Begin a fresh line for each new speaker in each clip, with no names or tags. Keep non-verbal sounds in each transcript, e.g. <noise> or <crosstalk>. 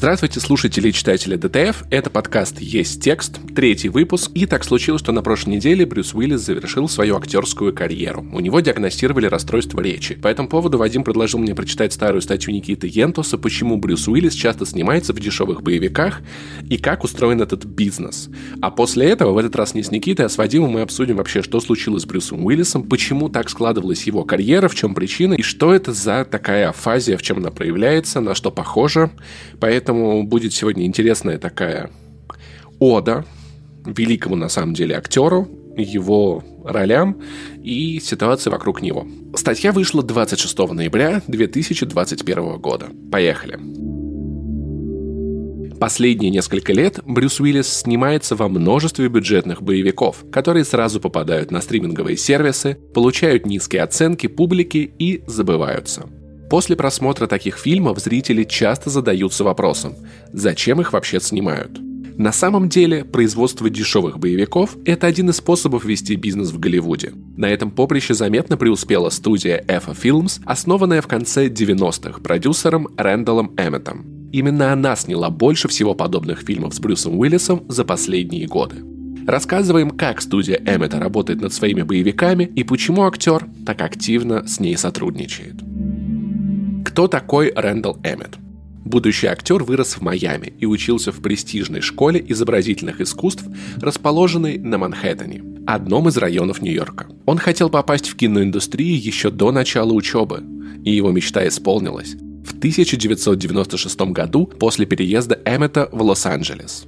Здравствуйте, слушатели и читатели ДТФ. Это подкаст «Есть текст», третий выпуск. И так случилось, что на прошлой неделе Брюс Уиллис завершил свою актерскую карьеру. У него диагностировали расстройство речи. По этому поводу Вадим предложил мне прочитать старую статью Никиты Йентуса «Почему Брюс Уиллис часто снимается в дешевых боевиках и как устроен этот бизнес». А после этого, в этот раз не с Никитой, а с Вадимом мы обсудим вообще, что случилось с Брюсом Уиллисом, почему так складывалась его карьера, в чем причина и что это за такая афазия, в чем она проявляется, на что похоже. Поэтому Поэтому будет сегодня интересная такая ода великому, на самом деле, актеру, его ролям и ситуации вокруг него. Статья вышла 26 ноября 2021 года. Поехали. Последние несколько лет Брюс Уиллис снимается во множестве бюджетных боевиков, которые сразу попадают на стриминговые сервисы, получают низкие оценки публики и забываются – После просмотра таких фильмов зрители часто задаются вопросом, зачем их вообще снимают? На самом деле, производство дешевых боевиков – это один из способов вести бизнес в Голливуде. На этом поприще заметно преуспела студия EFA Films, основанная в конце 90-х продюсером Рэндаллом Эмметом. Именно она сняла больше всего подобных фильмов с Брюсом Уиллисом за последние годы. Рассказываем, как студия Эммета работает над своими боевиками и почему актер так активно с ней сотрудничает. Кто такой Рэндалл Эммет? Будущий актер вырос в Майами и учился в престижной школе изобразительных искусств, расположенной на Манхэттене, одном из районов Нью-Йорка. Он хотел попасть в киноиндустрию еще до начала учебы, и его мечта исполнилась в 1996 году после переезда Эммета в Лос-Анджелес.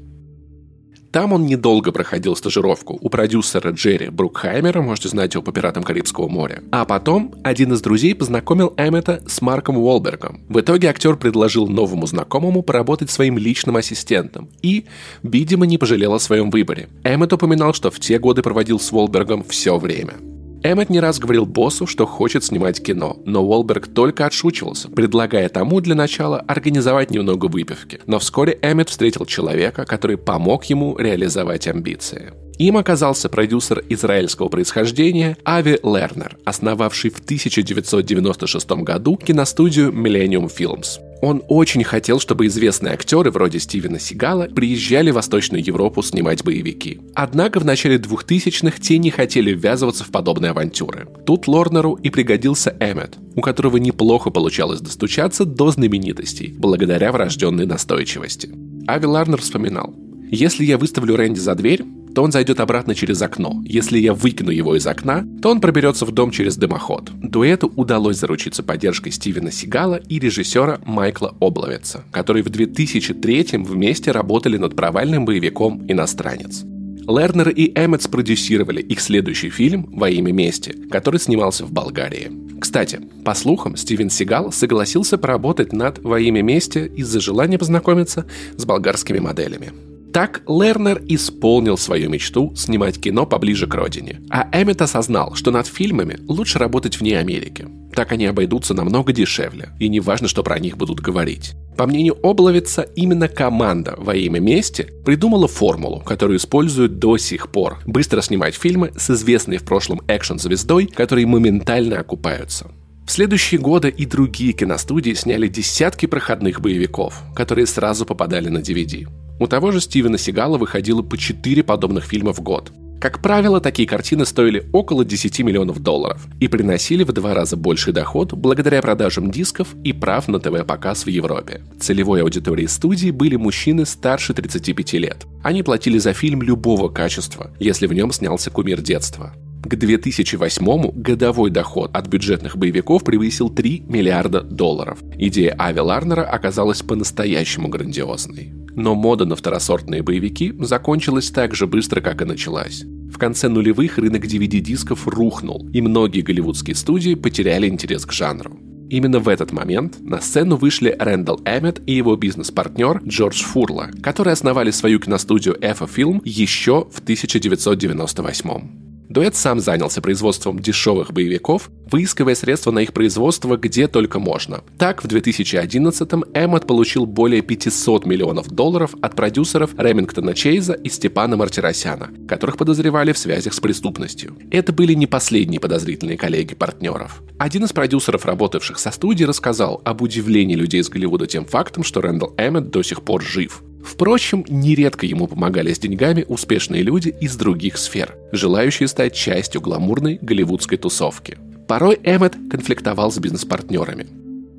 Там он недолго проходил стажировку у продюсера Джерри Брукхаймера, можете знать его по «Пиратам Карибского моря». А потом один из друзей познакомил Эммета с Марком Уолбергом. В итоге актер предложил новому знакомому поработать своим личным ассистентом и, видимо, не пожалел о своем выборе. Эммет упоминал, что в те годы проводил с Уолбергом все время – Эммет не раз говорил боссу, что хочет снимать кино, но Уолберг только отшучивался, предлагая тому для начала организовать немного выпивки. Но вскоре Эммет встретил человека, который помог ему реализовать амбиции. Им оказался продюсер израильского происхождения Ави Лернер, основавший в 1996 году киностудию Millennium Films. Он очень хотел, чтобы известные актеры вроде Стивена Сигала приезжали в Восточную Европу снимать боевики. Однако в начале 2000-х те не хотели ввязываться в подобные авантюры. Тут Лорнеру и пригодился Эммет, у которого неплохо получалось достучаться до знаменитостей, благодаря врожденной настойчивости. Ави Ларнер вспоминал, «Если я выставлю Рэнди за дверь, то он зайдет обратно через окно. Если я выкину его из окна, то он проберется в дом через дымоход. Дуэту удалось заручиться поддержкой Стивена Сигала и режиссера Майкла Обловица, которые в 2003 вместе работали над провальным боевиком «Иностранец». Лернер и Эммет спродюсировали их следующий фильм «Во имя мести», который снимался в Болгарии. Кстати, по слухам, Стивен Сигал согласился поработать над «Во имя мести» из-за желания познакомиться с болгарскими моделями. Так Лернер исполнил свою мечту снимать кино поближе к родине. А Эммет осознал, что над фильмами лучше работать вне Америки. Так они обойдутся намного дешевле, и не важно, что про них будут говорить. По мнению Обловица, именно команда во имя мести придумала формулу, которую используют до сих пор. Быстро снимать фильмы с известной в прошлом экшн-звездой, которые моментально окупаются. В следующие годы и другие киностудии сняли десятки проходных боевиков, которые сразу попадали на DVD. У того же Стивена Сигала выходило по 4 подобных фильма в год. Как правило, такие картины стоили около 10 миллионов долларов и приносили в два раза больший доход благодаря продажам дисков и прав на ТВ-показ в Европе. Целевой аудиторией студии были мужчины старше 35 лет. Они платили за фильм любого качества, если в нем снялся кумир детства. К 2008 годовой доход от бюджетных боевиков превысил 3 миллиарда долларов. Идея Ави Ларнера оказалась по-настоящему грандиозной. Но мода на второсортные боевики закончилась так же быстро, как и началась. В конце нулевых рынок DVD-дисков рухнул, и многие голливудские студии потеряли интерес к жанру. Именно в этот момент на сцену вышли Рэндалл Эммет и его бизнес-партнер Джордж Фурла, которые основали свою киностудию EFA Film еще в 1998 дуэт сам занялся производством дешевых боевиков, выискивая средства на их производство где только можно. Так, в 2011-м Эммот получил более 500 миллионов долларов от продюсеров Ремингтона Чейза и Степана Мартиросяна, которых подозревали в связях с преступностью. Это были не последние подозрительные коллеги партнеров. Один из продюсеров, работавших со студией, рассказал об удивлении людей из Голливуда тем фактом, что Рэндалл Эммет до сих пор жив. Впрочем, нередко ему помогали с деньгами успешные люди из других сфер, желающие стать частью гламурной голливудской тусовки. Порой Эммет конфликтовал с бизнес-партнерами.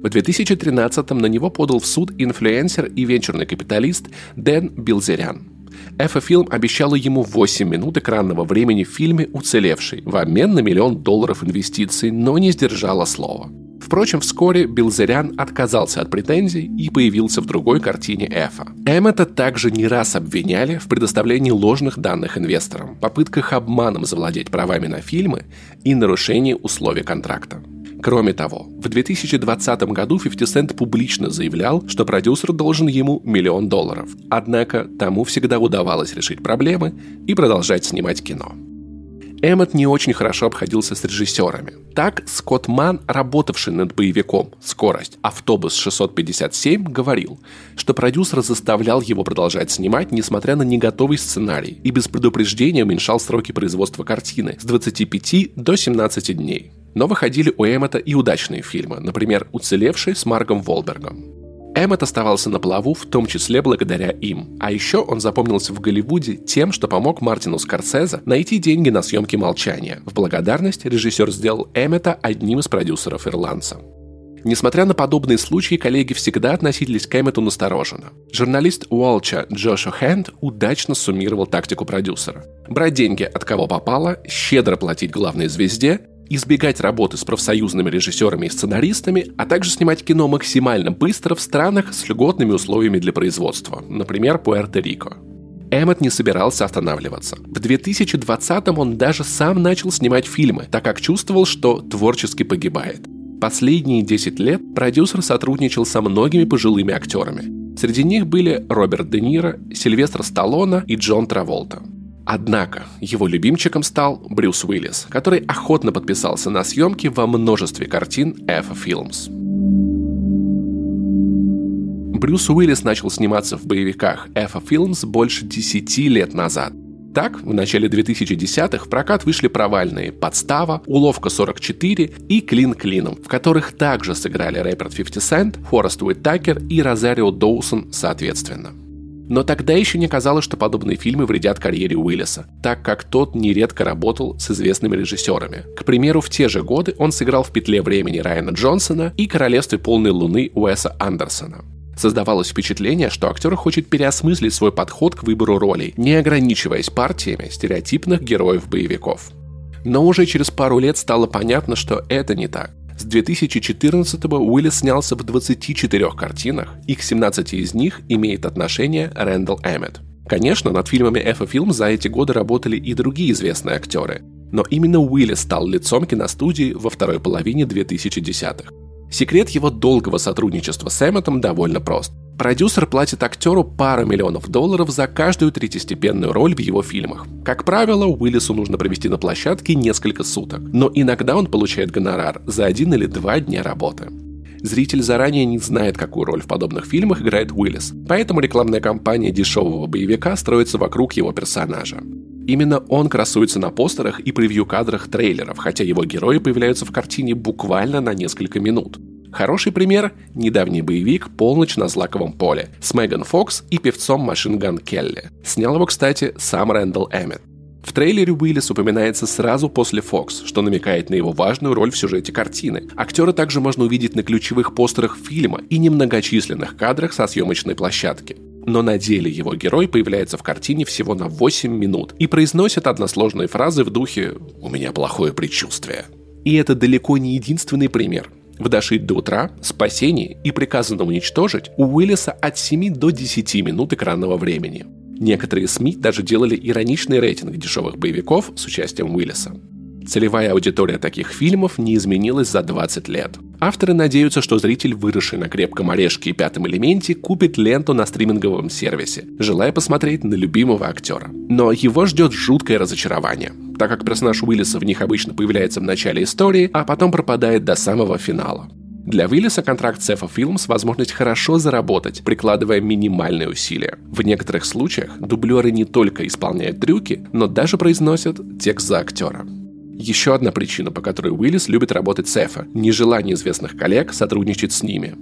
В 2013-м на него подал в суд инфлюенсер и венчурный капиталист Дэн Билзерян. Эфа-фильм обещала ему 8 минут экранного времени в фильме «Уцелевший» в обмен на миллион долларов инвестиций, но не сдержала слова – Впрочем, вскоре Билзерян отказался от претензий и появился в другой картине Эфа. Эммета также не раз обвиняли в предоставлении ложных данных инвесторам, попытках обманом завладеть правами на фильмы и нарушении условий контракта. Кроме того, в 2020 году 50 Cent публично заявлял, что продюсер должен ему миллион долларов. Однако тому всегда удавалось решить проблемы и продолжать снимать кино. Эммет не очень хорошо обходился с режиссерами. Так, Скотт Ман, работавший над боевиком «Скорость. Автобус 657», говорил, что продюсер заставлял его продолжать снимать, несмотря на неготовый сценарий, и без предупреждения уменьшал сроки производства картины с 25 до 17 дней. Но выходили у Эммета и удачные фильмы, например, «Уцелевший» с Марком Волбергом. Эммет оставался на плаву, в том числе благодаря им. А еще он запомнился в Голливуде тем, что помог Мартину Скорсезе найти деньги на съемки «Молчания». В благодарность режиссер сделал Эммета одним из продюсеров ирландца. Несмотря на подобные случаи, коллеги всегда относились к Эммету настороженно. Журналист Уолча Джоша Хэнд удачно суммировал тактику продюсера. Брать деньги от кого попало, щедро платить главной звезде избегать работы с профсоюзными режиссерами и сценаристами, а также снимать кино максимально быстро в странах с льготными условиями для производства, например, Пуэрто-Рико. Эммот не собирался останавливаться. В 2020-м он даже сам начал снимать фильмы, так как чувствовал, что творчески погибает. Последние 10 лет продюсер сотрудничал со многими пожилыми актерами. Среди них были Роберт Де Ниро, Сильвестр Сталлоне и Джон Траволта. Однако его любимчиком стал Брюс Уиллис, который охотно подписался на съемки во множестве картин Эфа Films. Брюс Уиллис начал сниматься в боевиках Эфа Films больше 10 лет назад. Так, в начале 2010-х в прокат вышли провальные «Подстава», «Уловка 44» и «Клин клином», в которых также сыграли рэпер 50 Cent, Форест Уиттакер и Розарио Доусон соответственно. Но тогда еще не казалось, что подобные фильмы вредят карьере Уиллиса, так как тот нередко работал с известными режиссерами. К примеру, в те же годы он сыграл в «Петле времени» Райана Джонсона и «Королевстве полной луны» Уэса Андерсона. Создавалось впечатление, что актер хочет переосмыслить свой подход к выбору ролей, не ограничиваясь партиями стереотипных героев-боевиков. Но уже через пару лет стало понятно, что это не так. С 2014-го Уиллис снялся в 24 картинах, и к 17 из них имеет отношение Рэндалл Эммет. Конечно, над фильмами Эфа Фильм за эти годы работали и другие известные актеры, но именно Уиллис стал лицом киностудии во второй половине 2010-х. Секрет его долгого сотрудничества с Эмметом довольно прост. Продюсер платит актеру пару миллионов долларов за каждую третьестепенную роль в его фильмах. Как правило, Уиллису нужно провести на площадке несколько суток, но иногда он получает гонорар за один или два дня работы. Зритель заранее не знает, какую роль в подобных фильмах играет Уиллис, поэтому рекламная кампания дешевого боевика строится вокруг его персонажа. Именно он красуется на постерах и превью-кадрах трейлеров, хотя его герои появляются в картине буквально на несколько минут. Хороший пример – недавний боевик «Полночь на злаковом поле» с Меган Фокс и певцом Машин Ган Келли. Снял его, кстати, сам Рэндалл Эммет. В трейлере Уиллис упоминается сразу после Фокс, что намекает на его важную роль в сюжете картины. Актера также можно увидеть на ключевых постерах фильма и немногочисленных кадрах со съемочной площадки. Но на деле его герой появляется в картине всего на 8 минут и произносит односложные фразы в духе «У меня плохое предчувствие». И это далеко не единственный пример. В «Дошить до утра», «Спасение» и «Приказано уничтожить» у Уиллиса от 7 до 10 минут экранного времени. Некоторые СМИ даже делали ироничный рейтинг дешевых боевиков с участием Уиллиса. Целевая аудитория таких фильмов не изменилась за 20 лет. Авторы надеются, что зритель, выросший на крепком орешке и пятом элементе, купит ленту на стриминговом сервисе, желая посмотреть на любимого актера. Но его ждет жуткое разочарование так как персонаж Уиллиса в них обычно появляется в начале истории, а потом пропадает до самого финала. Для Уиллиса контракт с Films – возможность хорошо заработать, прикладывая минимальные усилия. В некоторых случаях дублеры не только исполняют трюки, но даже произносят текст за актера. Еще одна причина, по которой Уиллис любит работать с Эфа – нежелание известных коллег сотрудничать с ними.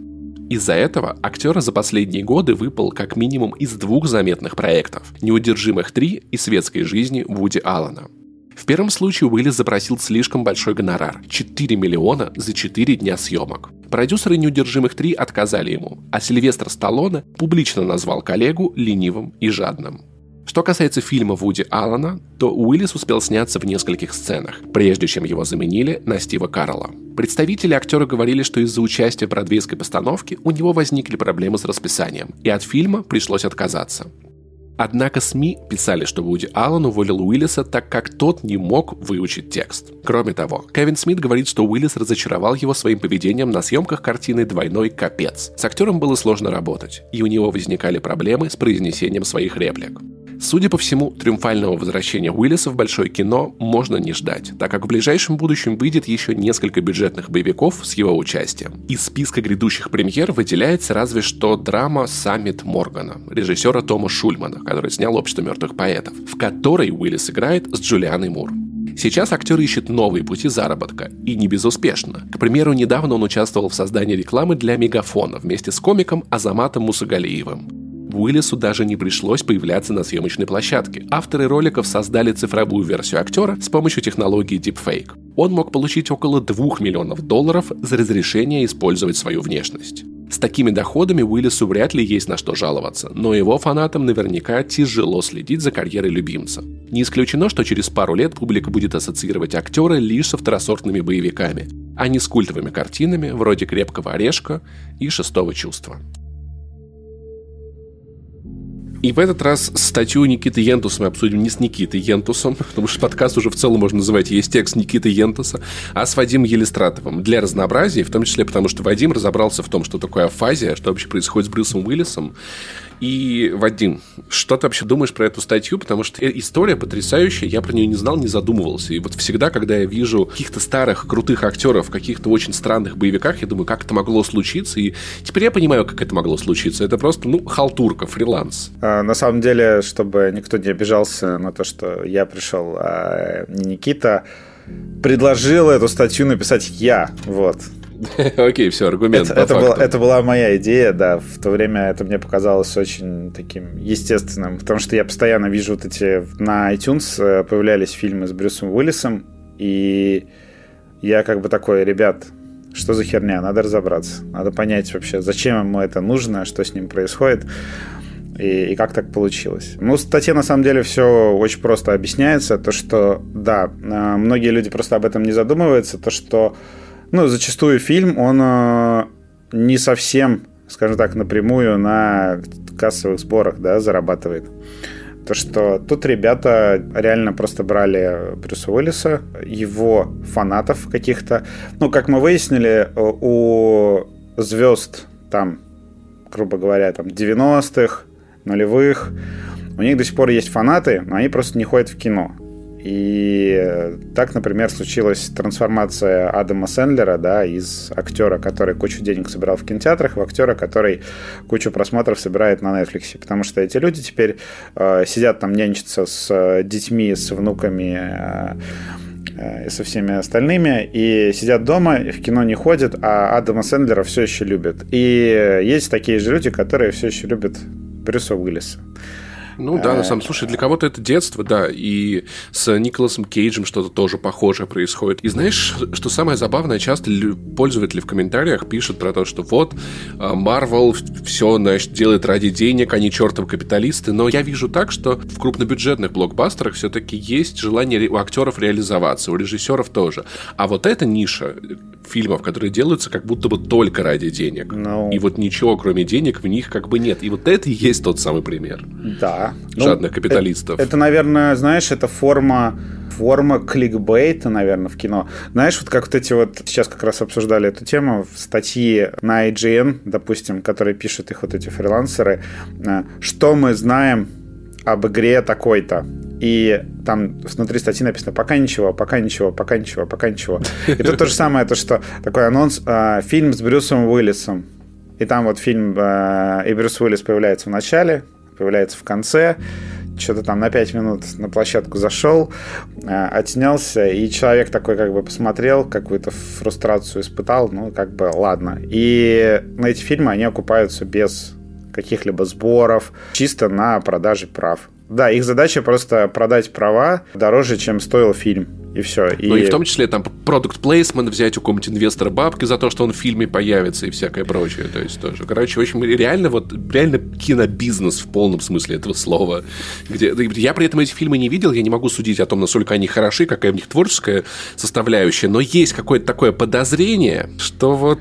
Из-за этого актера за последние годы выпал как минимум из двух заметных проектов – «Неудержимых 3» и «Светской жизни» Вуди Аллена. В первом случае Уиллис запросил слишком большой гонорар – 4 миллиона за 4 дня съемок. Продюсеры «Неудержимых 3» отказали ему, а Сильвестр Сталлоне публично назвал коллегу ленивым и жадным. Что касается фильма Вуди Аллена, то Уиллис успел сняться в нескольких сценах, прежде чем его заменили на Стива Карла. Представители актера говорили, что из-за участия в бродвейской постановке у него возникли проблемы с расписанием, и от фильма пришлось отказаться. Однако СМИ писали, что Вуди Аллен уволил Уиллиса, так как тот не мог выучить текст. Кроме того, Кевин Смит говорит, что Уиллис разочаровал его своим поведением на съемках картины «Двойной капец». С актером было сложно работать, и у него возникали проблемы с произнесением своих реплик. Судя по всему, триумфального возвращения Уиллиса в большое кино можно не ждать, так как в ближайшем будущем выйдет еще несколько бюджетных боевиков с его участием. Из списка грядущих премьер выделяется разве что драма «Саммит Моргана» режиссера Тома Шульмана, который снял «Общество мертвых поэтов», в которой Уиллис играет с Джулианой Мур. Сейчас актер ищет новые пути заработка, и не безуспешно. К примеру, недавно он участвовал в создании рекламы для Мегафона вместе с комиком Азаматом Мусагалиевым. Уиллису даже не пришлось появляться на съемочной площадке. Авторы роликов создали цифровую версию актера с помощью технологии Deepfake. Он мог получить около 2 миллионов долларов за разрешение использовать свою внешность. С такими доходами Уиллису вряд ли есть на что жаловаться, но его фанатам наверняка тяжело следить за карьерой любимца. Не исключено, что через пару лет публика будет ассоциировать актера лишь со второсортными боевиками, а не с культовыми картинами вроде «Крепкого орешка» и «Шестого чувства». И в этот раз статью Никиты Ентуса мы обсудим не с Никитой Ентусом, потому что подкаст уже в целом можно называть «Есть текст Никиты Ентуса», а с Вадимом Елистратовым. Для разнообразия, в том числе потому, что Вадим разобрался в том, что такое афазия, что вообще происходит с Брюсом Уиллисом, и, Вадим, что ты вообще думаешь про эту статью? Потому что история потрясающая, я про нее не знал, не задумывался. И вот всегда, когда я вижу каких-то старых, крутых актеров в каких-то очень странных боевиках, я думаю, как это могло случиться. И теперь я понимаю, как это могло случиться. Это просто, ну, халтурка, фриланс.
А, на самом деле, чтобы никто не обижался на то, что я пришел, а не Никита, предложил эту статью написать я. Вот. <laughs>
Окей, все, аргумент.
Это, это, была, это была моя идея, да. В то время это мне показалось очень таким естественным, потому что я постоянно вижу вот эти... На iTunes э, появлялись фильмы с Брюсом Уиллисом, и я как бы такой, ребят, что за херня, надо разобраться. Надо понять вообще, зачем ему это нужно, что с ним происходит. И, и как так получилось? Ну, в статье на самом деле все очень просто объясняется. То, что, да, э, многие люди просто об этом не задумываются. То, что ну, зачастую фильм, он э, не совсем, скажем так, напрямую на кассовых сборах, да, зарабатывает. То, что тут ребята реально просто брали Брюса Уиллиса, его фанатов каких-то. Ну, как мы выяснили, у звезд там, грубо говоря, там 90-х, нулевых, у них до сих пор есть фанаты, но они просто не ходят в кино. И так, например, случилась трансформация Адама Сэндлера да, из актера, который кучу денег собирал в кинотеатрах, в актера, который кучу просмотров собирает на Netflix. Потому что эти люди теперь э, сидят там нянчатся с детьми, с внуками, э, э, и со всеми остальными, и сидят дома, в кино не ходят, а Адама Сэндлера все еще любят. И есть такие же люди, которые все еще любят Брюса Уиллиса.
Ну да, на самом слушай, для кого-то это детство, да, и с Николасом Кейджем что-то тоже похожее происходит. И знаешь, что самое забавное, часто пользователи в комментариях пишут про то, что вот, Marvel все, значит, делает ради денег, они чертовы капиталисты, но я вижу так, что в крупнобюджетных блокбастерах все-таки есть желание у актеров реализоваться, у режиссеров тоже. А вот эта ниша фильмов, которые делаются как будто бы только ради денег. No. Ну. И вот ничего, кроме денег, в них как бы нет. И вот это и есть тот самый пример.
Да.
Жадных ну, капиталистов.
Это, это, наверное, знаешь, это форма форма кликбейта, наверное, в кино. Знаешь, вот как вот эти вот, сейчас как раз обсуждали эту тему, в статьи на IGN, допустим, которые пишут их вот эти фрилансеры, э, что мы знаем об игре такой-то. и там внутри статьи написано «пока ничего, пока ничего, пока ничего, пока ничего». И тут то же самое, то, что такой анонс, э, фильм с Брюсом Уиллисом. И там вот фильм, э, и Брюс Уиллис появляется в начале, появляется в конце, что-то там на 5 минут на площадку зашел, э, отснялся, и человек такой как бы посмотрел, какую-то фрустрацию испытал, ну, как бы, ладно. И на эти фильмы они окупаются без каких-либо сборов, чисто на продаже прав. Да, их задача просто продать права дороже, чем стоил фильм. И все.
И... Ну и в том числе там продукт плейсмент взять у какого-нибудь инвестора бабки за то, что он в фильме появится и всякое прочее. То есть тоже. Короче, в общем, реально вот реально кинобизнес в полном смысле этого слова. Где... Я при этом эти фильмы не видел, я не могу судить о том, насколько они хороши, какая в них творческая составляющая, но есть какое-то такое подозрение, что вот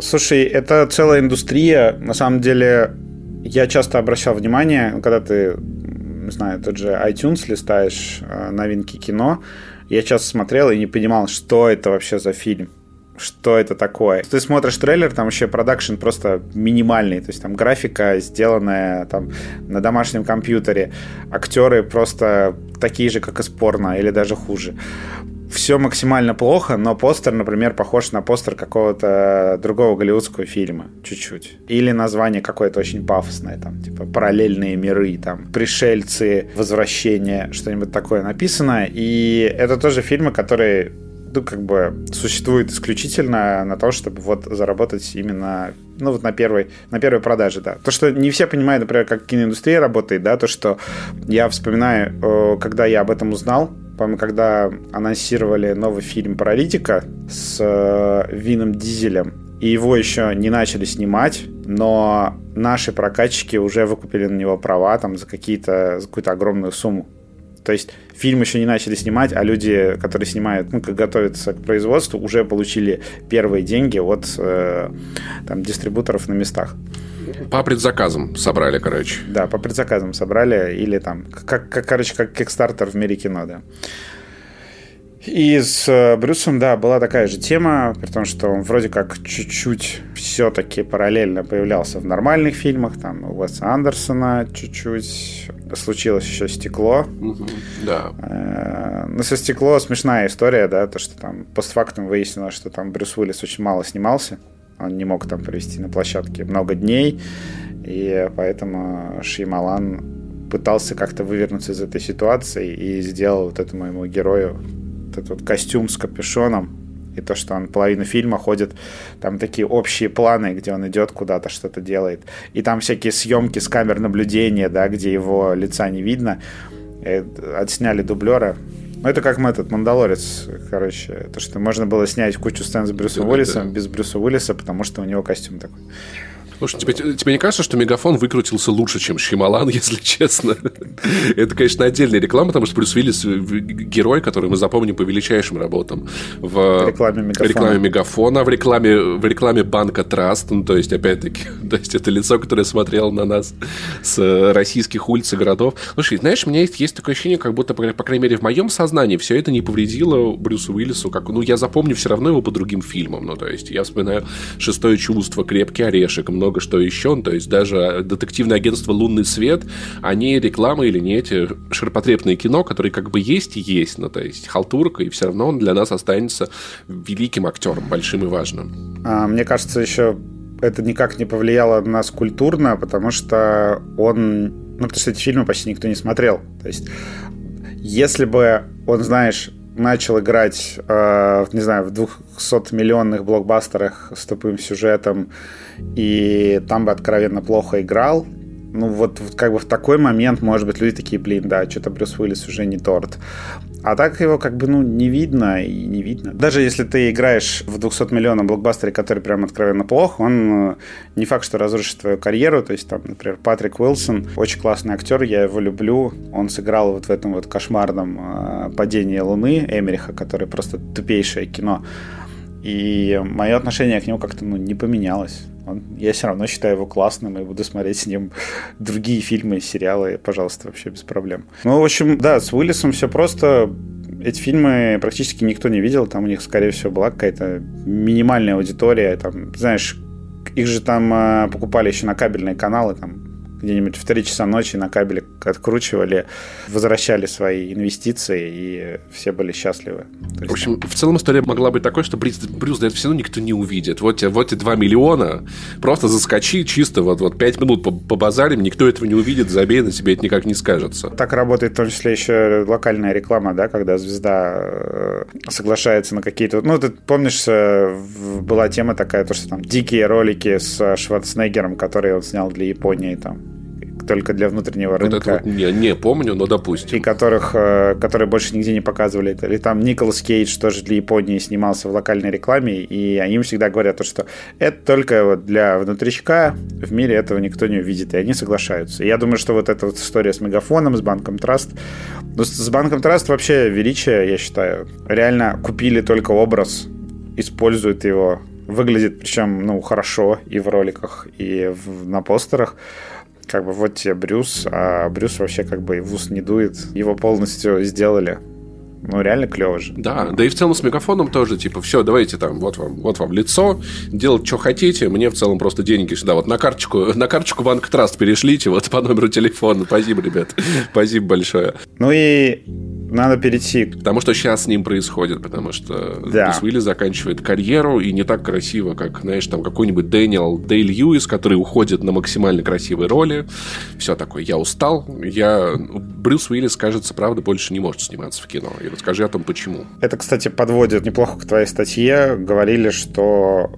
Слушай, это целая индустрия. На самом деле, я часто обращал внимание, когда ты, не знаю, тот же iTunes листаешь э, новинки кино, я часто смотрел и не понимал, что это вообще за фильм что это такое. Ты смотришь трейлер, там вообще продакшн просто минимальный, то есть там графика, сделанная там на домашнем компьютере, актеры просто такие же, как и спорно, или даже хуже все максимально плохо, но постер, например, похож на постер какого-то другого голливудского фильма, чуть-чуть. Или название какое-то очень пафосное, там, типа «Параллельные миры», там, «Пришельцы», «Возвращение», что-нибудь такое написано. И это тоже фильмы, которые ну, как бы существуют исключительно на то, чтобы вот заработать именно ну, вот на первой, на первой продаже, да. То, что не все понимают, например, как киноиндустрия работает, да, то, что я вспоминаю, когда я об этом узнал, по-моему, когда анонсировали новый фильм «Паралитика» с э, Вином Дизелем, и его еще не начали снимать, но наши прокатчики уже выкупили на него права там за, какие-то, за какую-то огромную сумму. То есть фильм еще не начали снимать, а люди, которые снимают, ну, как готовятся к производству, уже получили первые деньги от э, там, дистрибуторов на местах.
По предзаказам собрали, короче.
Да, по предзаказам собрали, или там, как, как короче, как Kickstarter в мире кино, да. И с э, Брюсом, да, была такая же тема, при том, что он вроде как чуть-чуть все-таки параллельно появлялся в нормальных фильмах, там у Уэса Андерсона чуть-чуть случилось еще стекло.
Угу, да.
Э, но со стекло смешная история, да, то, что там постфактум выяснилось, что там Брюс Уиллис очень мало снимался. Он не мог там провести на площадке много дней, и поэтому Шеймалан пытался как-то вывернуться из этой ситуации и сделал вот этому моему герою этот вот костюм с капюшоном, и то, что он половину фильма ходит, там такие общие планы, где он идет куда-то, что-то делает. И там всякие съемки с камер наблюдения, да, где его лица не видно. И отсняли дублера. Ну, это как мы этот Мандалорец, короче. То, что можно было снять кучу сцен с Брюсом Уиллисом без Брюса Уиллиса, потому что у него костюм такой.
Слушай, тебе, тебе не кажется, что Мегафон выкрутился лучше, чем Шималан, <laughs> если честно? Это, конечно, отдельная реклама, потому что Брюс Уиллис э, герой, который мы запомним по величайшим работам в рекламе Мегафона, рекламе Мегафона в, рекламе, в рекламе банка Траст. Ну, то есть, опять-таки, <laughs> то есть, это лицо, которое смотрело на нас с российских улиц и городов. Слушай, знаешь, у меня есть, есть такое ощущение, как будто, по, по крайней мере, в моем сознании все это не повредило Брюсу Уиллису. Как, ну, я запомню все равно его по другим фильмам. Ну, то есть, я вспоминаю «Шестое чувство», «Крепкий орешек», много что еще. То есть даже детективное агентство «Лунный свет», они рекламы или не эти ширпотребное кино, которые как бы есть и есть. Ну, то есть халтурка, и все равно он для нас останется великим актером, большим и важным.
А, мне кажется, еще это никак не повлияло на нас культурно, потому что он... Ну, потому что эти фильмы почти никто не смотрел. То есть, если бы он, знаешь, начал играть, э, не знаю, в 200-миллионных блокбастерах с тупым сюжетом, и там бы откровенно плохо играл, ну вот, вот как бы в такой момент, может быть, люди такие, блин, да, что-то Брюс Уиллис уже не торт. А так его как бы, ну, не видно и не видно. Даже если ты играешь в 200 миллионов блокбастере, который прям откровенно плох, он э, не факт, что разрушит твою карьеру. То есть там, например, Патрик Уилсон, очень классный актер, я его люблю. Он сыграл вот в этом вот кошмарном э, «Падении Луны» Эмериха, который просто тупейшее кино. И мое отношение к нему как-то ну, не поменялось. Он, я все равно считаю его классным и буду смотреть с ним другие фильмы, сериалы, пожалуйста, вообще без проблем. Ну, в общем, да, с Уиллисом все просто. Эти фильмы практически никто не видел, там у них, скорее всего, была какая-то минимальная аудитория, там, знаешь, их же там э, покупали еще на кабельные каналы, там, где-нибудь в 3 часа ночи на кабеле откручивали, возвращали свои инвестиции, и все были счастливы.
в общем, в целом история могла быть такой, что Брюс, Брюс да это все равно никто не увидит. Вот тебе, вот тебе 2 миллиона, просто заскочи чисто, вот, вот 5 минут по, по базарим, никто этого не увидит, забей, на тебе это никак не скажется.
Так работает в том числе еще локальная реклама, да, когда звезда э, соглашается на какие-то... Ну, ты помнишь, э, была тема такая, то, что там дикие ролики с Шварценеггером, которые он снял для Японии там только для внутреннего рынка. Вот
это вот не, не помню, но допустим.
И которых, э, которые больше нигде не показывали. Или там Николас Кейдж тоже для Японии снимался в локальной рекламе, и они всегда говорят, то, что это только вот для внутричка, в мире этого никто не увидит, и они соглашаются. И я думаю, что вот эта вот история с Мегафоном, с Банком Траст, ну, с Банком Траст вообще величие, я считаю, реально купили только образ, используют его выглядит причем ну хорошо и в роликах и в, на постерах как бы вот тебе Брюс, а Брюс вообще как бы в ус не дует. Его полностью сделали. Ну, реально клево же.
Да, да и в целом с мегафоном тоже, типа, все, давайте там, вот вам, вот вам лицо, делать, что хотите, мне в целом просто деньги сюда, вот на карточку, на карточку Банк Траст перешлите, вот по номеру телефона. Спасибо, ребят. Спасибо большое.
Ну и надо перейти.
Потому что сейчас с ним происходит, потому что да. Брюс Уилли заканчивает карьеру, и не так красиво, как, знаешь, там какой-нибудь Дэниел Дэй Льюис, который уходит на максимально красивой роли. Все такое, я устал, я... Брюс Уиллис, кажется, правда, больше не может сниматься в кино. И расскажи о том, почему.
Это, кстати, подводит неплохо к твоей статье. Говорили, что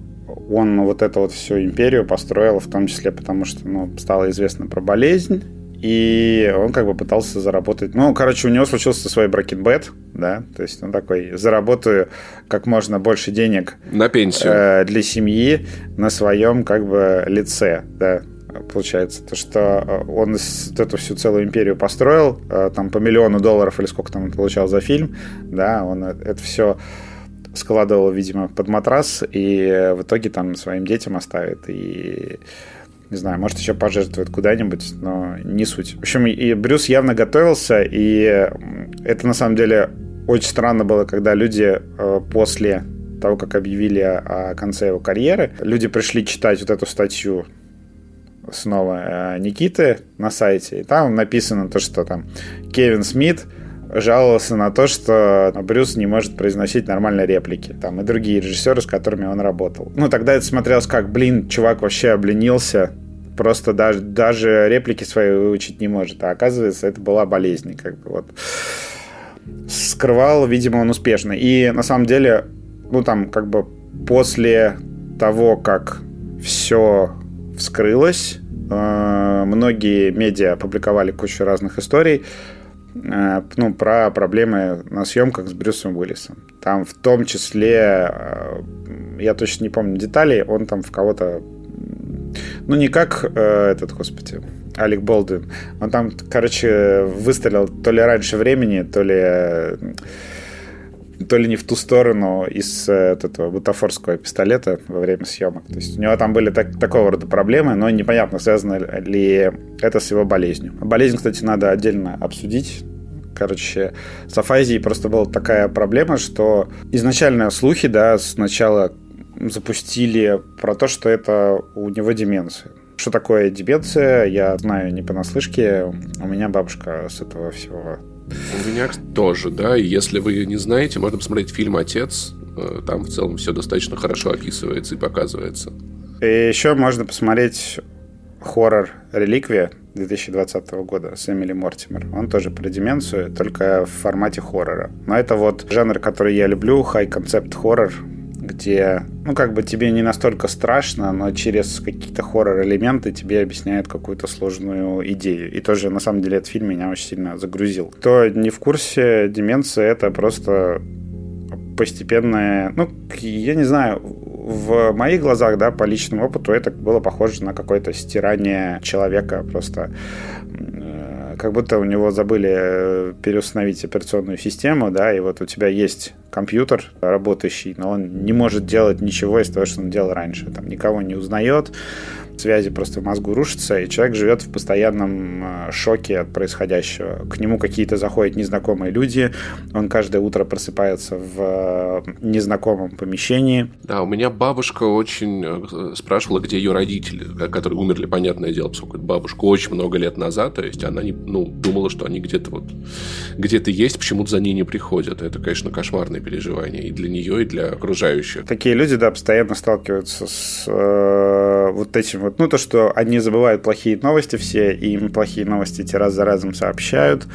он вот эту вот всю империю построил, в том числе потому, что ну, стало известно про болезнь, и он как бы пытался заработать... Ну, короче, у него случился свой бракетбет, да, то есть он такой, заработаю как можно больше денег...
На пенсию.
Э, для семьи на своем как бы лице, да, получается. То, что он вот эту всю целую империю построил, э, там по миллиону долларов или сколько там он получал за фильм, да, он это все складывал, видимо, под матрас и в итоге там своим детям оставит. И не знаю, может, еще пожертвует куда-нибудь, но не суть. В общем, и Брюс явно готовился, и это на самом деле очень странно было, когда люди э, после того, как объявили о конце его карьеры, люди пришли читать вот эту статью снова э, Никиты на сайте, и там написано то, что там Кевин Смит жаловался на то, что Брюс не может произносить нормально реплики. Там и другие режиссеры, с которыми он работал. Ну, тогда это смотрелось как, блин, чувак вообще обленился, просто даже, даже реплики свои выучить не может. А оказывается, это была болезнь. Как бы, вот. Скрывал, видимо, он успешно. И на самом деле, ну там, как бы после того, как все вскрылось, э, многие медиа опубликовали кучу разных историй, ну, про проблемы на съемках с Брюсом Уиллисом. Там в том числе, э, я точно не помню деталей, он там в кого-то ну, не как э, этот, господи, Алек Болдуин. Он там, короче, выстрелил то ли раньше времени, то ли то ли не в ту сторону из э, этого бутафорского пистолета во время съемок. То есть у него там были так, такого рода проблемы, но непонятно, связано ли это с его болезнью. Болезнь, кстати, надо отдельно обсудить. Короче, с афазией просто была такая проблема, что изначально слухи, да, сначала запустили про то, что это у него деменция. Что такое деменция, я знаю не понаслышке. У меня бабушка с этого всего
у меня тоже, да. Если вы не знаете, можно посмотреть фильм «Отец». Э, там в целом все достаточно хорошо описывается и показывается.
И еще можно посмотреть хоррор «Реликвия» 2020 года с Эмили Мортимер. Он тоже про деменцию, только в формате хоррора. Но это вот жанр, который я люблю, хай-концепт хоррор, где, ну, как бы тебе не настолько страшно, но через какие-то хоррор-элементы тебе объясняют какую-то сложную идею. И тоже, на самом деле, этот фильм меня очень сильно загрузил. Кто не в курсе, деменция — это просто постепенное, ну, я не знаю, в моих глазах, да, по личному опыту, это было похоже на какое-то стирание человека, просто как будто у него забыли э, переустановить операционную систему, да, и вот у тебя есть компьютер работающий, но он не может делать ничего из того, что он делал раньше. Там никого не узнает, связи просто в мозгу рушатся, и человек живет в постоянном э, шоке от происходящего. К нему какие-то заходят незнакомые люди, он каждое утро просыпается в э, незнакомом помещении.
Да, у меня бабушка очень э, спрашивала, где ее родители, которые умерли, понятное дело, поскольку бабушка очень много лет назад, то есть она не, ну, думала, что они где-то вот где-то есть, почему-то за ней не приходят. Это, конечно, кошмарное переживание и для нее, и для окружающих.
Такие люди, да, постоянно сталкиваются с э, вот этим вот, ну, то, что они забывают плохие новости все, и им плохие новости эти раз за разом сообщают,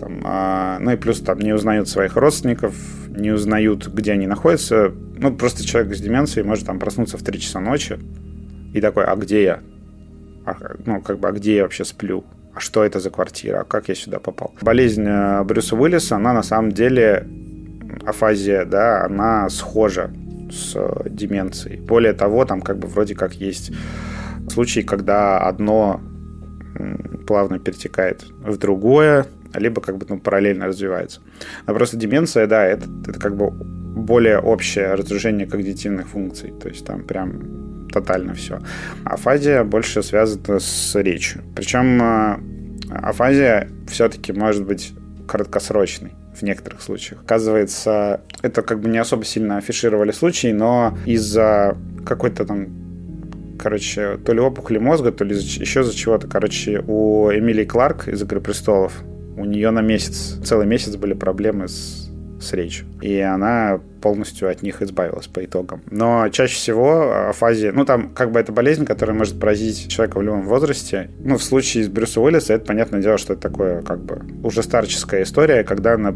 там, а, ну, и плюс там не узнают своих родственников, не узнают, где они находятся, ну, просто человек с деменцией может там проснуться в 3 часа ночи и такой, а где я? А, ну, как бы, а где я вообще сплю? А что это за квартира? А как я сюда попал? Болезнь э, Брюса Уиллиса, она на самом деле афазия, да, она схожа с э, деменцией. Более того, там как бы вроде как есть случаи, когда одно плавно перетекает в другое, либо как бы ну, параллельно развивается. Но просто деменция, да, это, это как бы более общее разрушение когнитивных функций. То есть там прям тотально все. Афазия больше связана с речью. Причем э, афазия все-таки может быть краткосрочной в некоторых случаях. Оказывается, это как бы не особо сильно афишировали случаи, но из-за какой-то там короче, то ли опухоли мозга, то ли еще за чего-то. Короче, у Эмилии Кларк из «Игры престолов» у нее на месяц, целый месяц были проблемы с, с речью. И она полностью от них избавилась по итогам. Но чаще всего афазия, ну там как бы это болезнь, которая может поразить человека в любом возрасте. Ну в случае с Брюса Уиллиса это понятное дело, что это такое как бы уже старческая история, когда она,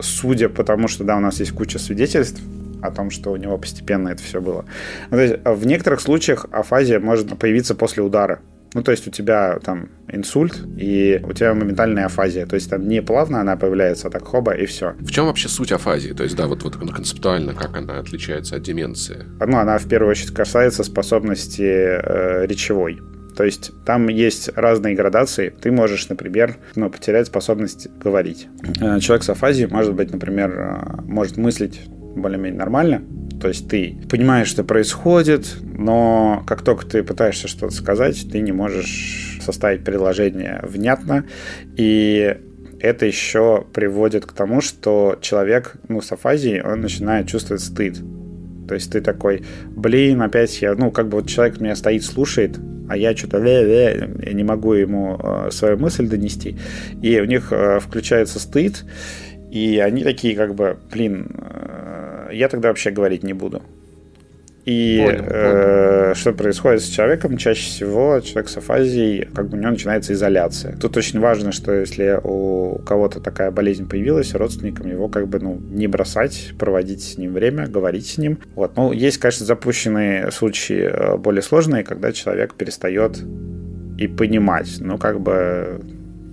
судя по тому, что да, у нас есть куча свидетельств, о том, что у него постепенно это все было. Ну, то есть в некоторых случаях афазия может появиться после удара. Ну, то есть у тебя там инсульт, и у тебя моментальная афазия. То есть там не плавно она появляется, а так хоба, и все.
В чем вообще суть афазии? То есть, да, вот, вот концептуально, как она отличается от деменции?
Ну, она в первую очередь касается способности э, речевой. То есть там есть разные градации. Ты можешь, например, ну, потерять способность говорить. Э, человек с афазией может быть, например, э, может мыслить более-менее нормально, то есть ты понимаешь, что происходит, но как только ты пытаешься что-то сказать, ты не можешь составить предложение внятно. И это еще приводит к тому, что человек, ну, с афазией, он начинает чувствовать стыд. То есть ты такой, блин, опять я, ну, как бы вот человек меня стоит, слушает, а я что-то я не могу ему э, свою мысль донести. И у них э, включается стыд, и они такие, как бы, блин, э, я тогда вообще говорить не буду. И понял, э, что происходит с человеком? Чаще всего человек с афазией, как бы у него начинается изоляция. Тут очень важно, что если у кого-то такая болезнь появилась, родственникам его как бы ну, не бросать, проводить с ним время, говорить с ним. Вот. Ну, есть, конечно, запущенные случаи э, более сложные, когда человек перестает и понимать. Ну, как бы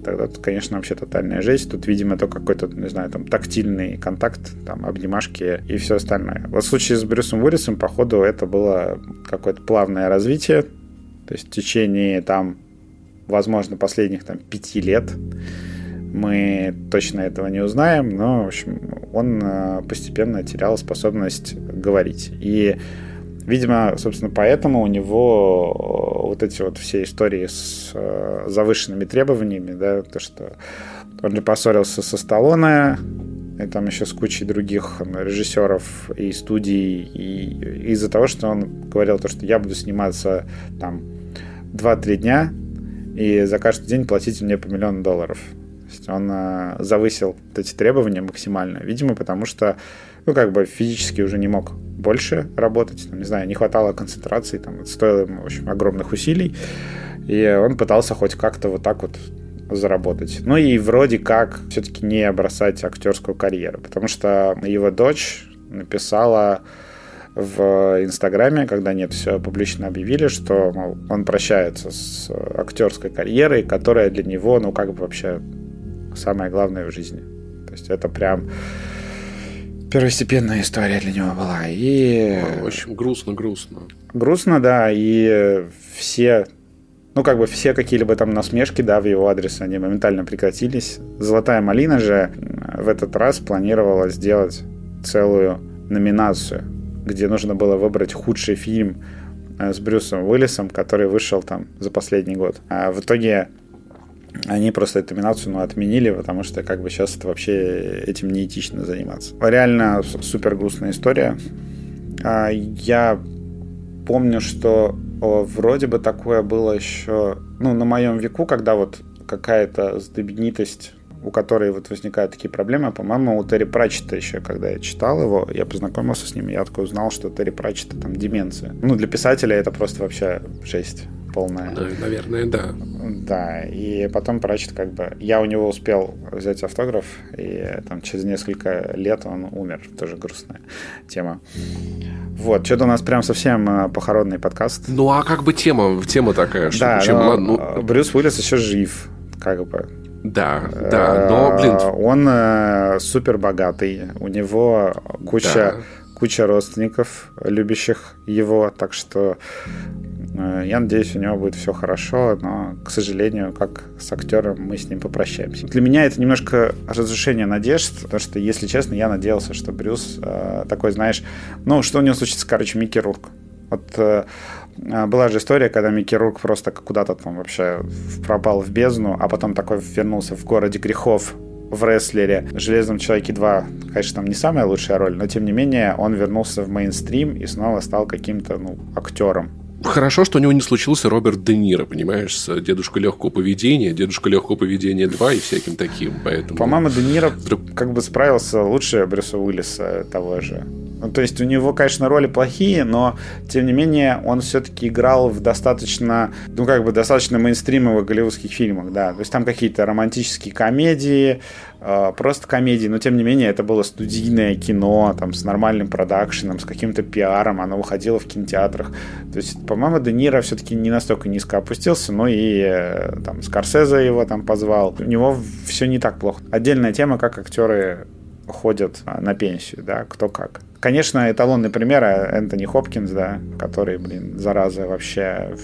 тогда, конечно, вообще тотальная жесть. Тут, видимо, только какой-то, не знаю, там, тактильный контакт, там, обнимашки и все остальное. Вот в случае с Брюсом Уиллисом, походу, это было какое-то плавное развитие. То есть в течение, там, возможно, последних, там, пяти лет мы точно этого не узнаем, но, в общем, он э, постепенно терял способность говорить. И Видимо, собственно, поэтому у него э, вот эти вот все истории с э, завышенными требованиями, да, то, что он же поссорился со Сталлоне, и там еще с кучей других режиссеров и студий, и из-за того, что он говорил то, что я буду сниматься там 2-3 дня, и за каждый день платить мне по миллиону долларов. То есть он э, завысил эти требования максимально, видимо, потому что, ну, как бы физически уже не мог больше работать, там, не знаю, не хватало концентрации, там, стоило ему, в общем, огромных усилий, и он пытался хоть как-то вот так вот заработать. Ну и вроде как все-таки не бросать актерскую карьеру, потому что его дочь написала в Инстаграме, когда нет, все публично объявили, что мол, он прощается с актерской карьерой, которая для него, ну, как бы вообще самое главное в жизни. То есть это прям первостепенная история для него была. И...
В общем, грустно-грустно.
Грустно, да, и все ну, как бы все какие-либо там насмешки, да, в его адрес, они моментально прекратились. «Золотая малина» же в этот раз планировала сделать целую номинацию, где нужно было выбрать худший фильм э, с Брюсом Уиллисом, который вышел там за последний год. А в итоге они просто эту номинацию ну, отменили, потому что как бы сейчас это вообще этим неэтично заниматься. Реально супер грустная история. А, я помню, что вроде бы такое было еще, ну, на моем веку, когда вот какая-то знаменитость у которой вот возникают такие проблемы. По-моему, у Терри Пратчета еще, когда я читал его, я познакомился с ним, я такой узнал, что Терри Пратчета там деменция. Ну, для писателя это просто вообще жесть полная.
Да, наверное, да.
Да, и потом Пратчет как бы... Я у него успел взять автограф, и там через несколько лет он умер. Тоже грустная тема. Вот, что-то у нас прям совсем э, похоронный подкаст.
Ну, а как бы тема, тема такая,
что... Да, чем, но, ну... Брюс Уиллис еще жив, как бы.
Да, да, но, блин... Э,
он э, супер богатый, у него куча, да. куча родственников, любящих его, так что э, я надеюсь, у него будет все хорошо, но, к сожалению, как с актером, мы с ним попрощаемся. Для меня это немножко разрушение надежд, потому что, если честно, я надеялся, что Брюс э, такой, знаешь, ну, что у него случится, короче, Микки Рурк. Вот э, а, была же история, когда Микки Рурк просто куда-то там вообще пропал в бездну, а потом такой вернулся в городе грехов в рестлере. «Железном человеке 2», конечно, там не самая лучшая роль, но тем не менее он вернулся в мейнстрим и снова стал каким-то ну, актером.
Хорошо, что у него не случился Роберт Де Ниро, понимаешь, с «Дедушка легкого поведения», «Дедушка легкого поведения 2» и всяким таким, поэтому...
По-моему, Де Ниро как бы справился лучше Брюса Уиллиса того же. Ну, то есть у него, конечно, роли плохие, но тем не менее он все-таки играл в достаточно, ну как бы достаточно мейнстримовых голливудских фильмах, да. То есть там какие-то романтические комедии, э, просто комедии, но тем не менее это было студийное кино, там с нормальным продакшеном, с каким-то пиаром, оно выходило в кинотеатрах. То есть, по-моему, Де Ниро все-таки не настолько низко опустился, но и э, там Скорсезе его там позвал. У него все не так плохо. Отдельная тема, как актеры ходят а, на пенсию, да, кто как. Конечно, эталонный пример Энтони Хопкинс, да, который, блин, зараза вообще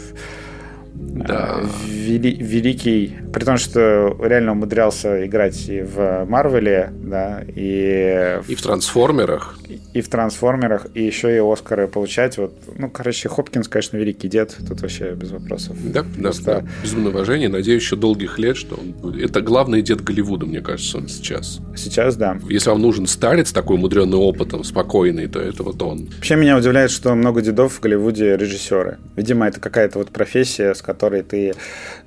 да.
Вели, великий, при том, что реально умудрялся играть и в Марвеле, да, и...
И в Трансформерах.
И, и в Трансформерах, и еще и Оскары получать. Вот, ну, короче, Хопкинс, конечно, великий дед, тут вообще без вопросов.
Да, Просто... да, да. Безумное уважение. Надеюсь, еще долгих лет, что он будет. Это главный дед Голливуда, мне кажется, он сейчас.
Сейчас, да.
Если вам нужен старец такой умудренный опытом, спокойный, то это вот он.
Вообще меня удивляет, что много дедов в Голливуде режиссеры. Видимо, это какая-то вот профессия, с которой ты,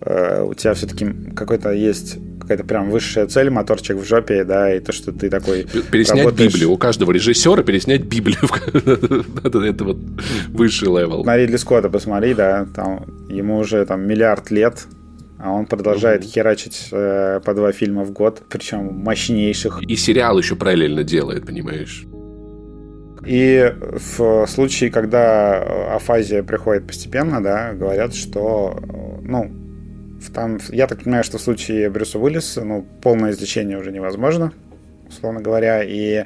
э, у тебя все-таки какой-то есть какая-то прям высшая цель, моторчик в жопе, да, и то, что ты такой...
Переснять работаешь... Библию. У каждого режиссера переснять Библию. <laughs> Это вот высший level.
На Ридли Скотта посмотри, да, там ему уже там миллиард лет, а он продолжает херачить э, по два фильма в год, причем мощнейших.
И сериал еще параллельно делает, понимаешь?
И в случае, когда афазия приходит постепенно, да, говорят, что, ну, там, я так понимаю, что в случае Брюса Уиллиса, ну, полное излечение уже невозможно, условно говоря, и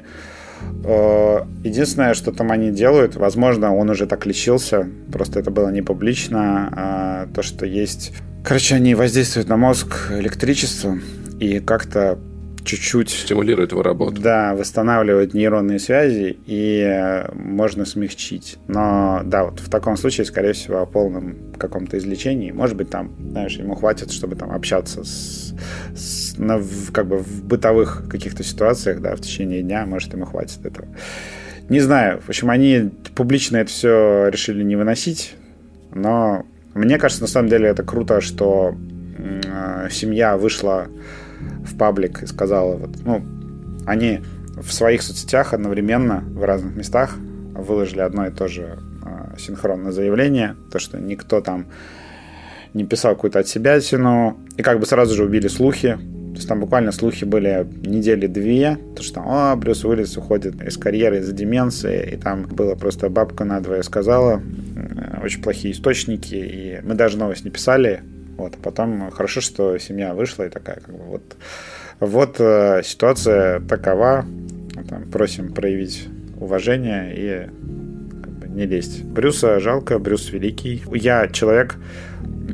э, единственное, что там они делают, возможно, он уже так лечился, просто это было не публично, а то, что есть... Короче, они воздействуют на мозг электричеством и как-то чуть-чуть...
Стимулирует его работу.
Да, восстанавливает нейронные связи и э, можно смягчить. Но да, вот в таком случае, скорее всего, о полном каком-то излечении. Может быть, там, знаешь, ему хватит, чтобы там общаться с, с на, в, как бы в бытовых каких-то ситуациях, да, в течение дня, может, ему хватит этого. Не знаю. В общем, они публично это все решили не выносить, но мне кажется, на самом деле это круто, что э, семья вышла в паблик и сказала, вот, ну, они в своих соцсетях одновременно в разных местах выложили одно и то же э, синхронное заявление, то, что никто там не писал какую-то от себя тяну, и как бы сразу же убили слухи, то есть там буквально слухи были недели две, то что о, Брюс Уиллис уходит из карьеры из-за деменции, и там было просто бабка надвое сказала, очень плохие источники, и мы даже новость не писали, вот, а потом хорошо, что семья вышла и такая, как бы, вот, вот э, ситуация такова. Там, просим проявить уважение и как бы, не лезть. Брюса жалко, Брюс великий. Я человек,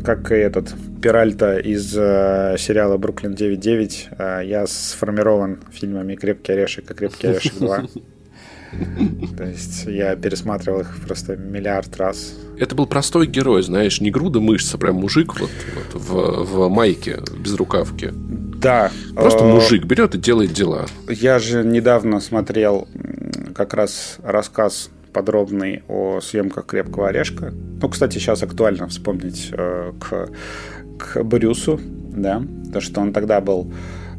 как и этот Пиральта из э, сериала «Бруклин 9.9». Э, я сформирован фильмами «Крепкий орешек» и «Крепкий орешек 2». <laughs> <laughs> То есть я пересматривал их просто миллиард раз.
Это был простой герой, знаешь, не груда мышц, а прям мужик вот, вот в, в майке, без рукавки.
Да.
Просто э, мужик берет и делает дела.
Я же недавно смотрел как раз рассказ подробный о съемках «Крепкого орешка». Ну, кстати, сейчас актуально вспомнить э, к, к Брюсу, да, то, что он тогда был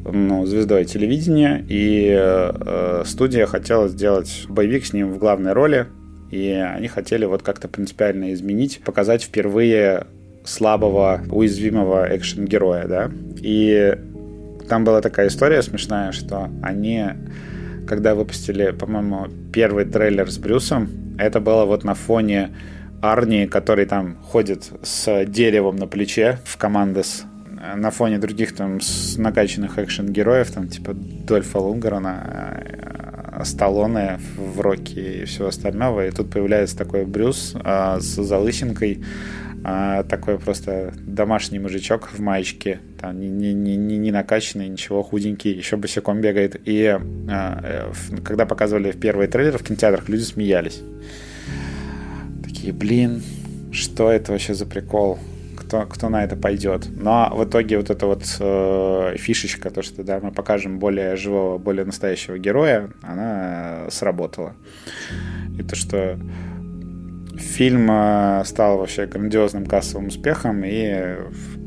ну, звездой телевидения, и э, студия хотела сделать боевик с ним в главной роли, и они хотели вот как-то принципиально изменить, показать впервые слабого, уязвимого экшен-героя, да, и там была такая история смешная, что они, когда выпустили, по-моему, первый трейлер с Брюсом, это было вот на фоне Арни, который там ходит с деревом на плече в командос на фоне других там накачанных экшен-героев, там типа Дольфа Лунгерона, э, Сталлоне в Рокки и всего остального. И тут появляется такой Брюс а, с залысинкой, а, такой просто домашний мужичок в маечке, там не, не, не, не накачанный, ничего, худенький, еще босиком бегает. И а, э, когда показывали в первый трейлер в кинотеатрах, люди смеялись. Такие, блин, что это вообще за прикол? Кто, кто на это пойдет. Но в итоге вот эта вот э, фишечка, то, что да, мы покажем более живого, более настоящего героя, она сработала. И то, что фильм э, стал вообще грандиозным кассовым успехом и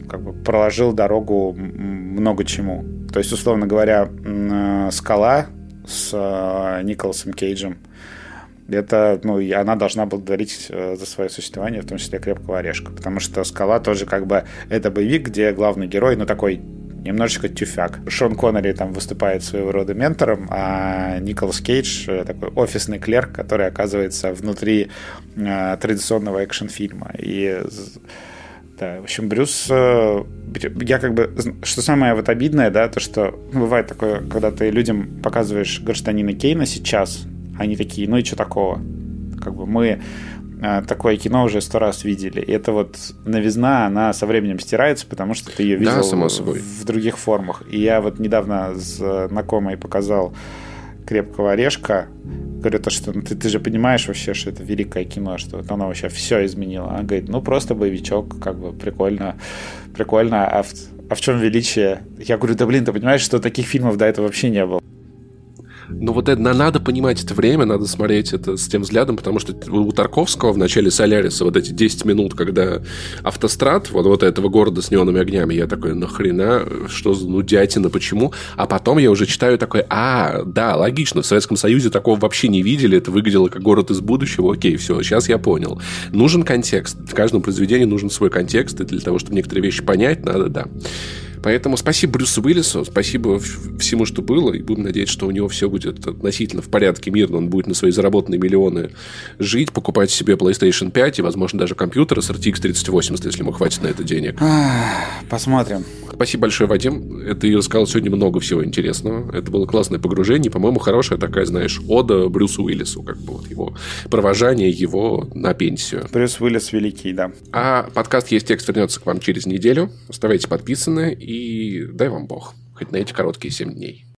как бы проложил дорогу много чему. То есть, условно говоря, э, «Скала» с э, Николасом Кейджем – это, ну, она должна благодарить э, за свое существование, в том числе «Крепкого орешка», потому что «Скала» тоже как бы это боевик, где главный герой, ну, такой немножечко тюфяк. Шон Коннери там выступает своего рода ментором, а Николас Кейдж э, такой офисный клерк, который оказывается внутри э, традиционного экшн-фильма. И да, в общем, Брюс, э, я как бы, что самое вот обидное, да, то, что бывает такое, когда ты людям показываешь гражданина Кейна сейчас, они такие, ну и что такого? Как бы мы э, такое кино уже сто раз видели. И это вот новизна, она со временем стирается, потому что ты ее видел да, само собой. в других формах. И я вот недавно знакомой показал крепкого орешка. Говорю, то, что ну, ты, ты же понимаешь вообще, что это великое кино, что вот оно вообще все изменило. Она говорит, ну просто боевичок, как бы прикольно, прикольно, а в, а в чем величие? Я говорю, да блин, ты понимаешь, что таких фильмов до этого вообще не было.
Но вот это надо понимать это время, надо смотреть это с тем взглядом, потому что у Тарковского в начале Соляриса вот эти 10 минут, когда автострад вот, вот этого города с неоновыми огнями, я такой, нахрена, что за нудятина, почему? А потом я уже читаю такой, а, да, логично, в Советском Союзе такого вообще не видели, это выглядело как город из будущего, окей, все, сейчас я понял. Нужен контекст, в каждом произведении нужен свой контекст, и для того, чтобы некоторые вещи понять, надо, да. Поэтому спасибо Брюсу Уиллису, спасибо всему, что было, и будем надеяться, что у него все будет относительно в порядке, мирно, он будет на свои заработанные миллионы жить, покупать себе PlayStation 5 и, возможно, даже компьютер с RTX 3080, если ему хватит на это денег.
Посмотрим.
Спасибо большое, Вадим. Это я рассказал сегодня много всего интересного. Это было классное погружение, по-моему, хорошая такая, знаешь, ода Брюсу Уиллису, как бы вот его провожание его на пенсию.
Брюс Уиллис великий, да.
А подкаст «Есть текст» вернется к вам через неделю. Оставайтесь подписаны и дай вам бог. Хоть на эти короткие 7 дней.